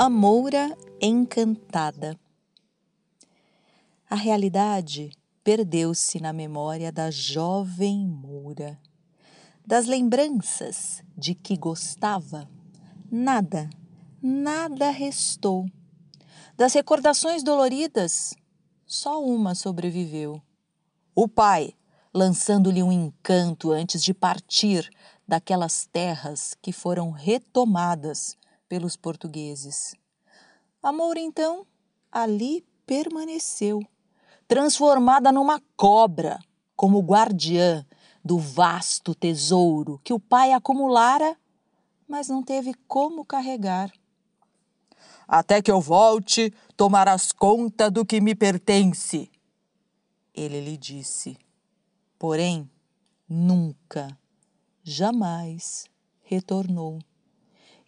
A Moura Encantada. A realidade perdeu-se na memória da jovem Moura. Das lembranças de que gostava, nada, nada restou. Das recordações doloridas, só uma sobreviveu. O pai, lançando-lhe um encanto antes de partir daquelas terras que foram retomadas pelos portugueses. A Moura, então, ali permaneceu, transformada numa cobra, como guardiã do vasto tesouro que o pai acumulara, mas não teve como carregar. Até que eu volte, tomarás conta do que me pertence, ele lhe disse. Porém, nunca, jamais retornou.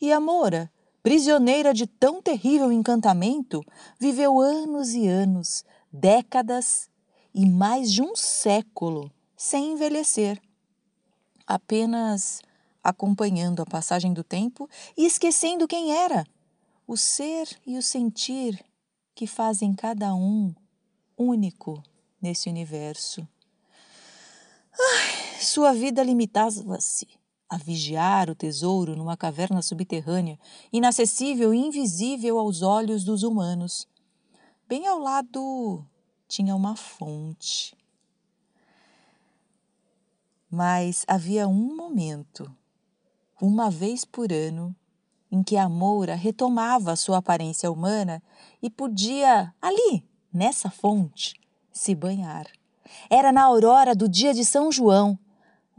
E a Moura, prisioneira de tão terrível encantamento, viveu anos e anos, décadas e mais de um século sem envelhecer, apenas acompanhando a passagem do tempo e esquecendo quem era o ser e o sentir que fazem cada um único nesse universo. Ai, sua vida limitava-se a vigiar o tesouro numa caverna subterrânea, inacessível e invisível aos olhos dos humanos. Bem ao lado tinha uma fonte. Mas havia um momento, uma vez por ano, em que a Moura retomava sua aparência humana e podia, ali, nessa fonte, se banhar. Era na aurora do dia de São João,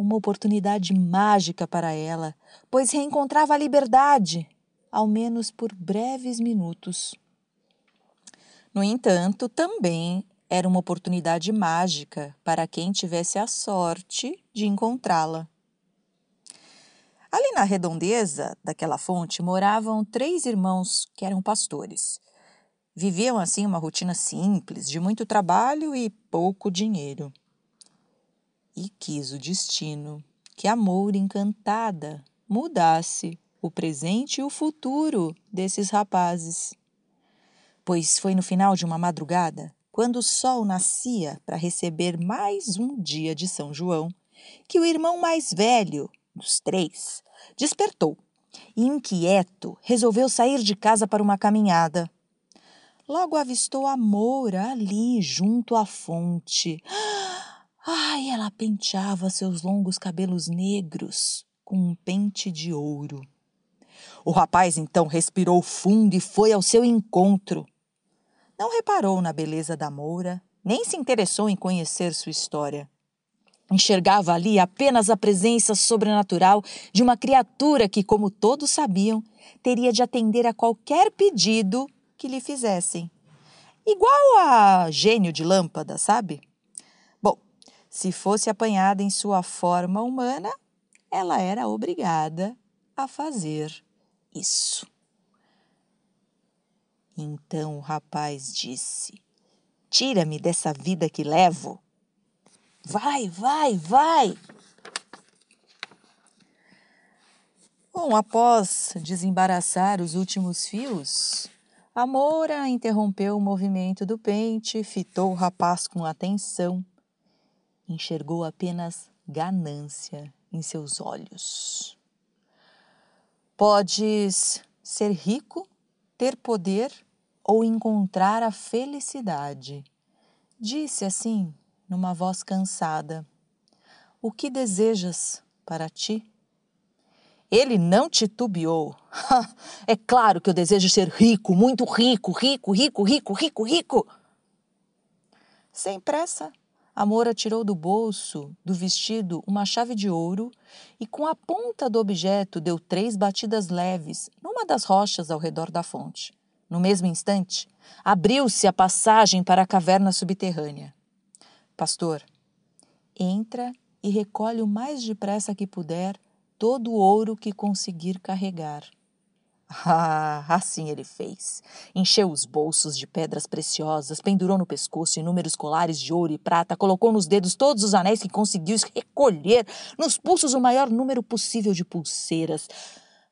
uma oportunidade mágica para ela, pois reencontrava a liberdade, ao menos por breves minutos. No entanto, também era uma oportunidade mágica para quem tivesse a sorte de encontrá-la. Ali na redondeza daquela fonte moravam três irmãos que eram pastores. Viviam assim uma rotina simples, de muito trabalho e pouco dinheiro. E quis o destino que a Moura encantada mudasse o presente e o futuro desses rapazes. Pois foi no final de uma madrugada, quando o sol nascia para receber mais um dia de São João, que o irmão mais velho, dos três, despertou e, inquieto, resolveu sair de casa para uma caminhada. Logo avistou a Moura ali, junto à fonte. Ai, ela penteava seus longos cabelos negros com um pente de ouro. O rapaz então respirou fundo e foi ao seu encontro. Não reparou na beleza da Moura, nem se interessou em conhecer sua história. Enxergava ali apenas a presença sobrenatural de uma criatura que, como todos sabiam, teria de atender a qualquer pedido que lhe fizessem. Igual a gênio de lâmpada, sabe? Se fosse apanhada em sua forma humana, ela era obrigada a fazer isso. Então o rapaz disse: Tira-me dessa vida que levo Vai, vai, vai! Bom, após desembaraçar os últimos fios, a Moura interrompeu o movimento do pente, fitou o rapaz com atenção, enxergou apenas ganância em seus olhos. Podes ser rico, ter poder ou encontrar a felicidade, disse assim numa voz cansada: O que desejas para ti? Ele não titubeou. é claro que eu desejo ser rico, muito rico, rico, rico, rico, rico, rico. Sem pressa, a Moura tirou do bolso do vestido uma chave de ouro e, com a ponta do objeto, deu três batidas leves numa das rochas ao redor da fonte. No mesmo instante, abriu-se a passagem para a caverna subterrânea. Pastor, entra e recolhe o mais depressa que puder todo o ouro que conseguir carregar. Ah, assim ele fez. Encheu os bolsos de pedras preciosas, pendurou no pescoço inúmeros colares de ouro e prata, colocou nos dedos todos os anéis que conseguiu recolher, nos pulsos o maior número possível de pulseiras.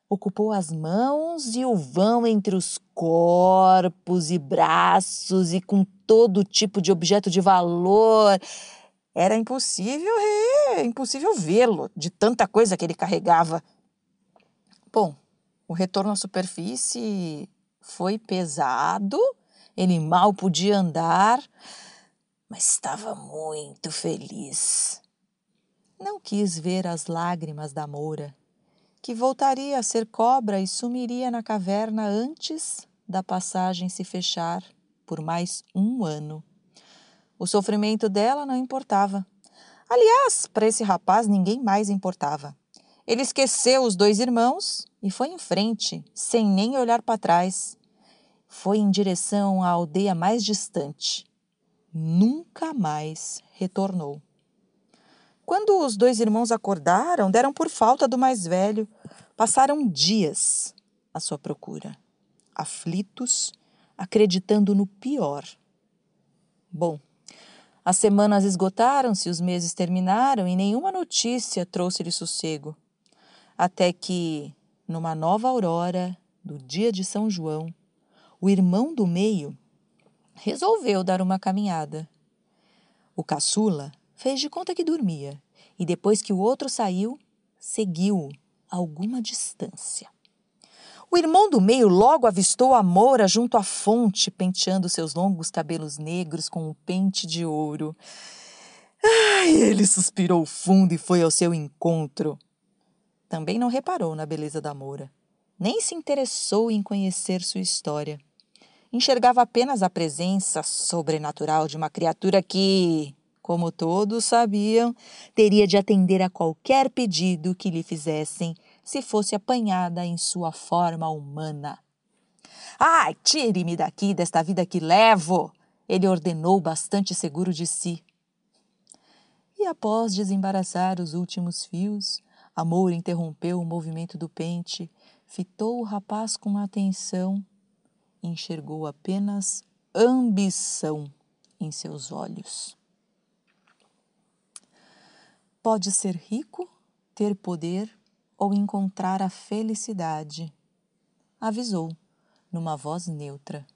Ocupou as mãos e o vão entre os corpos e braços e com todo tipo de objeto de valor. Era impossível, é, impossível vê-lo de tanta coisa que ele carregava. Bom, o retorno à superfície foi pesado, ele mal podia andar, mas estava muito feliz. Não quis ver as lágrimas da Moura, que voltaria a ser cobra e sumiria na caverna antes da passagem se fechar por mais um ano. O sofrimento dela não importava. Aliás, para esse rapaz ninguém mais importava. Ele esqueceu os dois irmãos e foi em frente, sem nem olhar para trás. Foi em direção à aldeia mais distante. Nunca mais retornou. Quando os dois irmãos acordaram, deram por falta do mais velho. Passaram dias à sua procura, aflitos, acreditando no pior. Bom, as semanas esgotaram-se, os meses terminaram e nenhuma notícia trouxe-lhe sossego até que, numa nova aurora do dia de São João, o irmão do meio resolveu dar uma caminhada. O caçula fez de conta que dormia e, depois que o outro saiu, seguiu alguma distância. O irmão do meio logo avistou a Moura junto à fonte, penteando seus longos cabelos negros com um pente de ouro. Ai, ele suspirou fundo e foi ao seu encontro. Também não reparou na beleza da Moura, nem se interessou em conhecer sua história. Enxergava apenas a presença sobrenatural de uma criatura que, como todos sabiam, teria de atender a qualquer pedido que lhe fizessem se fosse apanhada em sua forma humana. Ai, tire-me daqui desta vida que levo! Ele ordenou bastante seguro de si. E após desembaraçar os últimos fios, Amor interrompeu o movimento do pente, fitou o rapaz com atenção enxergou apenas ambição em seus olhos. Pode ser rico, ter poder ou encontrar a felicidade, avisou, numa voz neutra.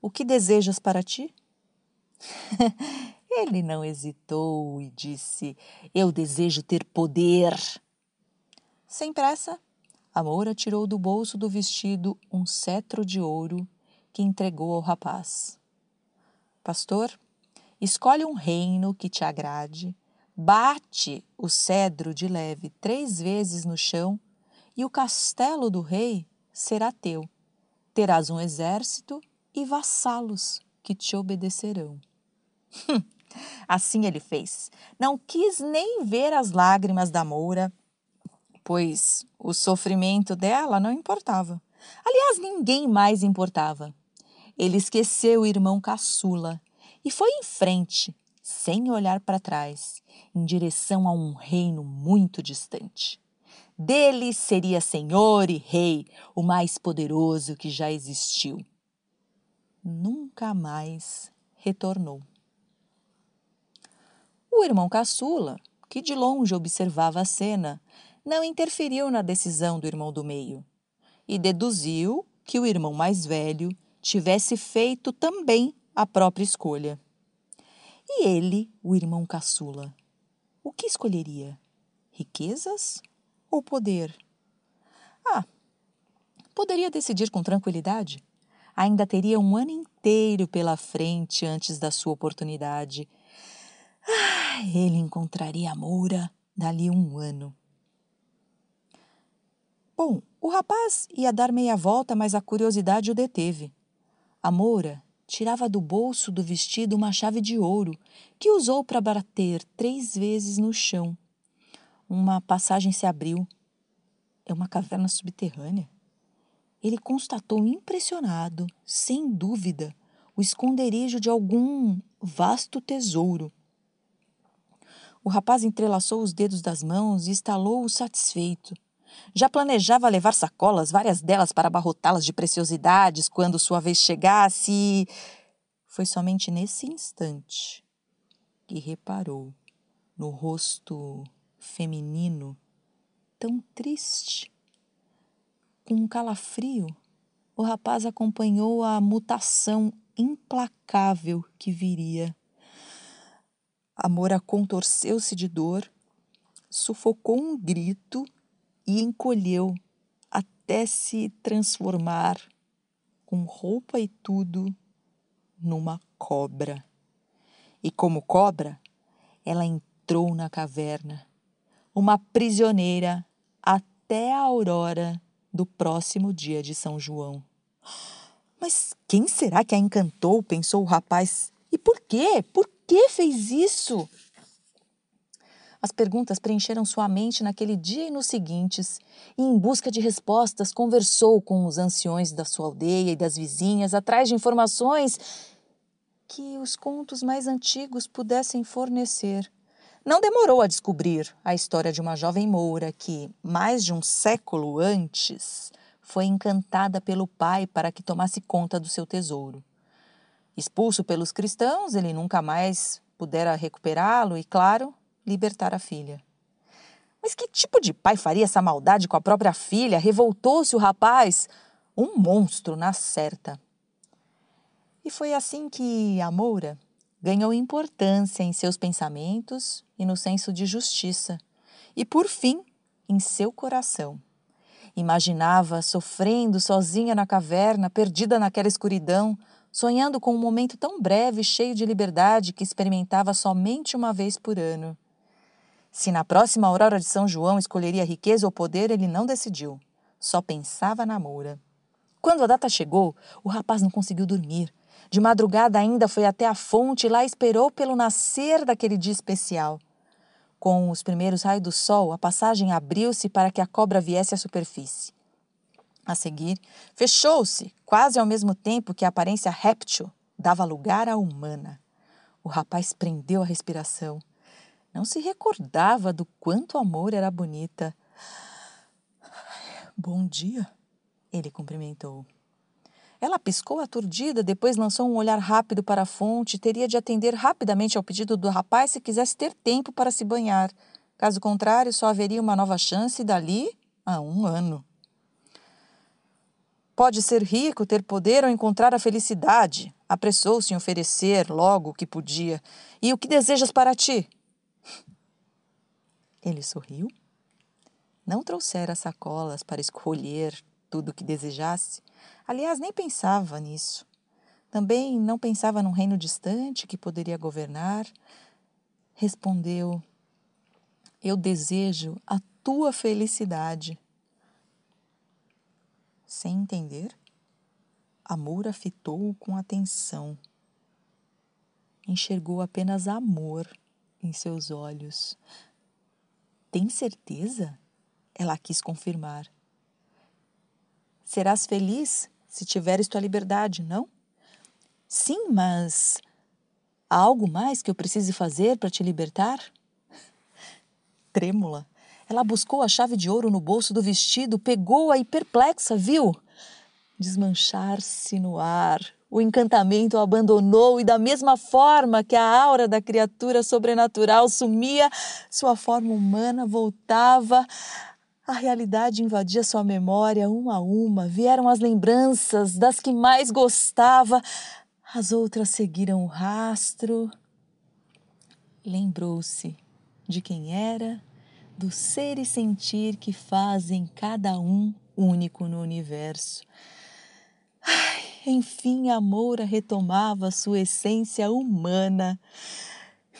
O que desejas para ti? Ele não hesitou e disse: Eu desejo ter poder. Sem pressa, a moura tirou do bolso do vestido um cetro de ouro que entregou ao rapaz. Pastor, escolhe um reino que te agrade, bate o cedro de leve três vezes no chão e o castelo do rei será teu. Terás um exército e vassalos que te obedecerão. assim ele fez. Não quis nem ver as lágrimas da moura pois o sofrimento dela não importava. Aliás, ninguém mais importava. Ele esqueceu o irmão caçula e foi em frente, sem olhar para trás, em direção a um reino muito distante. Dele seria senhor e rei, o mais poderoso que já existiu. Nunca mais retornou. O irmão caçula, que de longe observava a cena, não interferiu na decisão do irmão do meio e deduziu que o irmão mais velho tivesse feito também a própria escolha. E ele, o irmão caçula, o que escolheria? Riquezas ou poder? Ah, poderia decidir com tranquilidade. Ainda teria um ano inteiro pela frente antes da sua oportunidade. Ah, ele encontraria a Moura dali um ano. Bom, o rapaz ia dar meia volta, mas a curiosidade o deteve. A Moura tirava do bolso do vestido uma chave de ouro que usou para bater três vezes no chão. Uma passagem se abriu. É uma caverna subterrânea. Ele constatou impressionado, sem dúvida, o esconderijo de algum vasto tesouro. O rapaz entrelaçou os dedos das mãos e estalou-o satisfeito. Já planejava levar sacolas, várias delas para abarrotá-las de preciosidades quando sua vez chegasse e. Foi somente nesse instante que reparou no rosto feminino tão triste. Com um calafrio, o rapaz acompanhou a mutação implacável que viria. Amora contorceu-se de dor, sufocou um grito e encolheu até se transformar, com roupa e tudo, numa cobra. E como cobra, ela entrou na caverna, uma prisioneira até a aurora do próximo dia de São João. Mas quem será que a encantou? pensou o rapaz. E por quê? Por que fez isso? As perguntas preencheram sua mente naquele dia e nos seguintes, e em busca de respostas conversou com os anciões da sua aldeia e das vizinhas atrás de informações que os contos mais antigos pudessem fornecer. Não demorou a descobrir a história de uma jovem moura que, mais de um século antes, foi encantada pelo pai para que tomasse conta do seu tesouro. Expulso pelos cristãos, ele nunca mais pudera recuperá-lo e, claro, libertar a filha. Mas que tipo de pai faria essa maldade com a própria filha? Revoltou-se o rapaz. Um monstro, na certa. E foi assim que a Moura ganhou importância em seus pensamentos e no senso de justiça, e por fim, em seu coração. Imaginava sofrendo sozinha na caverna, perdida naquela escuridão, sonhando com um momento tão breve e cheio de liberdade que experimentava somente uma vez por ano. Se na próxima aurora de São João escolheria riqueza ou poder, ele não decidiu. Só pensava na Moura. Quando a data chegou, o rapaz não conseguiu dormir. De madrugada ainda foi até a fonte e lá esperou pelo nascer daquele dia especial. Com os primeiros raios do sol, a passagem abriu-se para que a cobra viesse à superfície. A seguir, fechou-se, quase ao mesmo tempo que a aparência réptil dava lugar à humana. O rapaz prendeu a respiração. Não se recordava do quanto amor era bonita. Bom dia, ele cumprimentou. Ela piscou aturdida, depois lançou um olhar rápido para a fonte. Teria de atender rapidamente ao pedido do rapaz se quisesse ter tempo para se banhar. Caso contrário, só haveria uma nova chance dali a um ano. Pode ser rico, ter poder ou encontrar a felicidade. Apressou-se em oferecer logo o que podia. E o que desejas para ti? Ele sorriu. Não trouxera sacolas para escolher tudo o que desejasse. Aliás, nem pensava nisso. Também não pensava num reino distante que poderia governar. Respondeu: Eu desejo a tua felicidade. Sem entender, Amor a fitou com atenção. Enxergou apenas amor em seus olhos. Tem certeza? Ela quis confirmar. Serás feliz se tiveres tua liberdade, não? Sim, mas há algo mais que eu precise fazer para te libertar? Trêmula, ela buscou a chave de ouro no bolso do vestido, pegou-a e perplexa, viu? Desmanchar-se no ar, o encantamento o abandonou e, da mesma forma que a aura da criatura sobrenatural sumia, sua forma humana voltava. A realidade invadia sua memória uma a uma. Vieram as lembranças das que mais gostava. As outras seguiram o rastro. Lembrou-se de quem era, do ser e sentir que fazem cada um único no universo. Ai, enfim, a Moura retomava sua essência humana.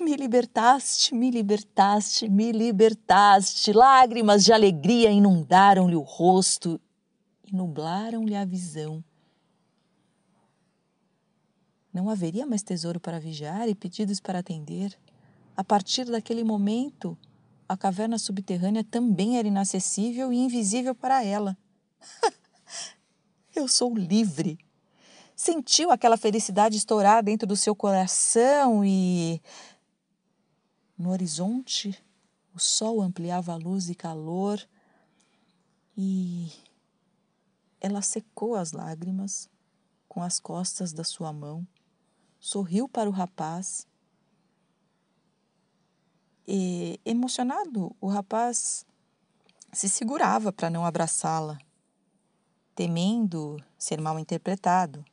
Me libertaste, me libertaste, me libertaste. Lágrimas de alegria inundaram-lhe o rosto e nublaram-lhe a visão. Não haveria mais tesouro para vigiar e pedidos para atender. A partir daquele momento, a caverna subterrânea também era inacessível e invisível para ela. Eu sou livre. Sentiu aquela felicidade estourar dentro do seu coração e. No horizonte, o sol ampliava a luz e calor e ela secou as lágrimas com as costas da sua mão, sorriu para o rapaz e, emocionado, o rapaz se segurava para não abraçá-la, temendo ser mal interpretado.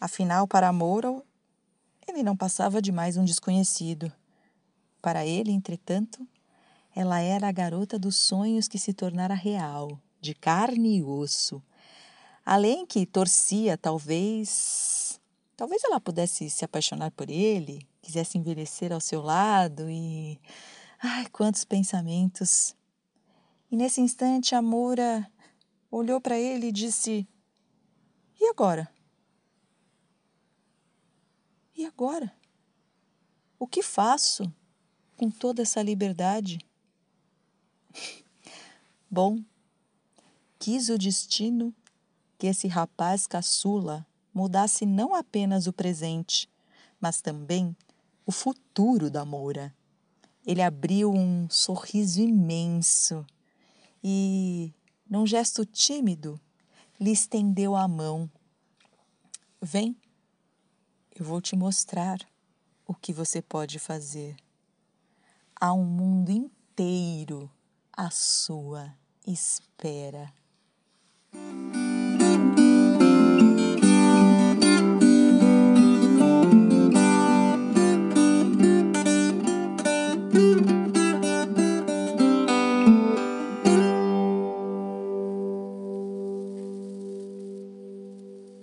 Afinal, para Moura, ele não passava de mais um desconhecido. Para ele, entretanto, ela era a garota dos sonhos que se tornara real, de carne e osso. Além que torcia, talvez. Talvez ela pudesse se apaixonar por ele, quisesse envelhecer ao seu lado e. Ai, quantos pensamentos! E nesse instante a Moura olhou para ele e disse: E agora? E agora? O que faço com toda essa liberdade? Bom, quis o destino que esse rapaz caçula mudasse não apenas o presente, mas também o futuro da Moura. Ele abriu um sorriso imenso e, num gesto tímido, lhe estendeu a mão. Vem eu vou te mostrar o que você pode fazer. Há um mundo inteiro à sua espera.